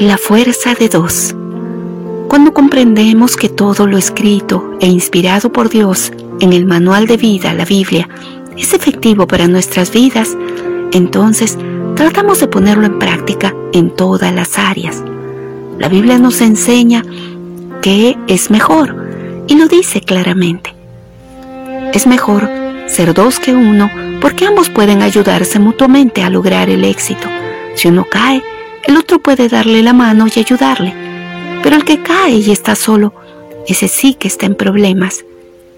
La fuerza de dos. Cuando comprendemos que todo lo escrito e inspirado por Dios en el manual de vida, la Biblia, es efectivo para nuestras vidas, entonces tratamos de ponerlo en práctica en todas las áreas. La Biblia nos enseña que es mejor y lo dice claramente. Es mejor ser dos que uno porque ambos pueden ayudarse mutuamente a lograr el éxito. Si uno cae, el otro puede darle la mano y ayudarle. Pero el que cae y está solo, ese sí que está en problemas.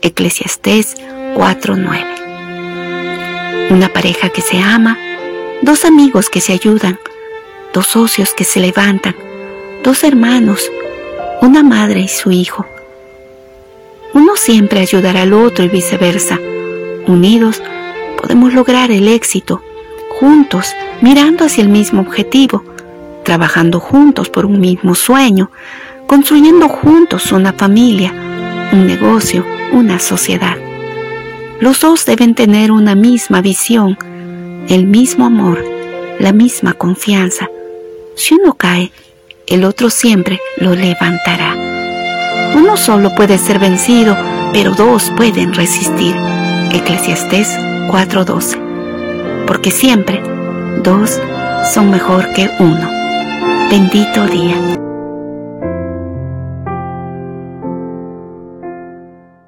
Eclesiastés 4:9. Una pareja que se ama, dos amigos que se ayudan, dos socios que se levantan, dos hermanos, una madre y su hijo. Uno siempre ayudará al otro y viceversa. Unidos podemos lograr el éxito, juntos, mirando hacia el mismo objetivo trabajando juntos por un mismo sueño, construyendo juntos una familia, un negocio, una sociedad. Los dos deben tener una misma visión, el mismo amor, la misma confianza. Si uno cae, el otro siempre lo levantará. Uno solo puede ser vencido, pero dos pueden resistir. Eclesiastés 4:12. Porque siempre dos son mejor que uno. Bendito día.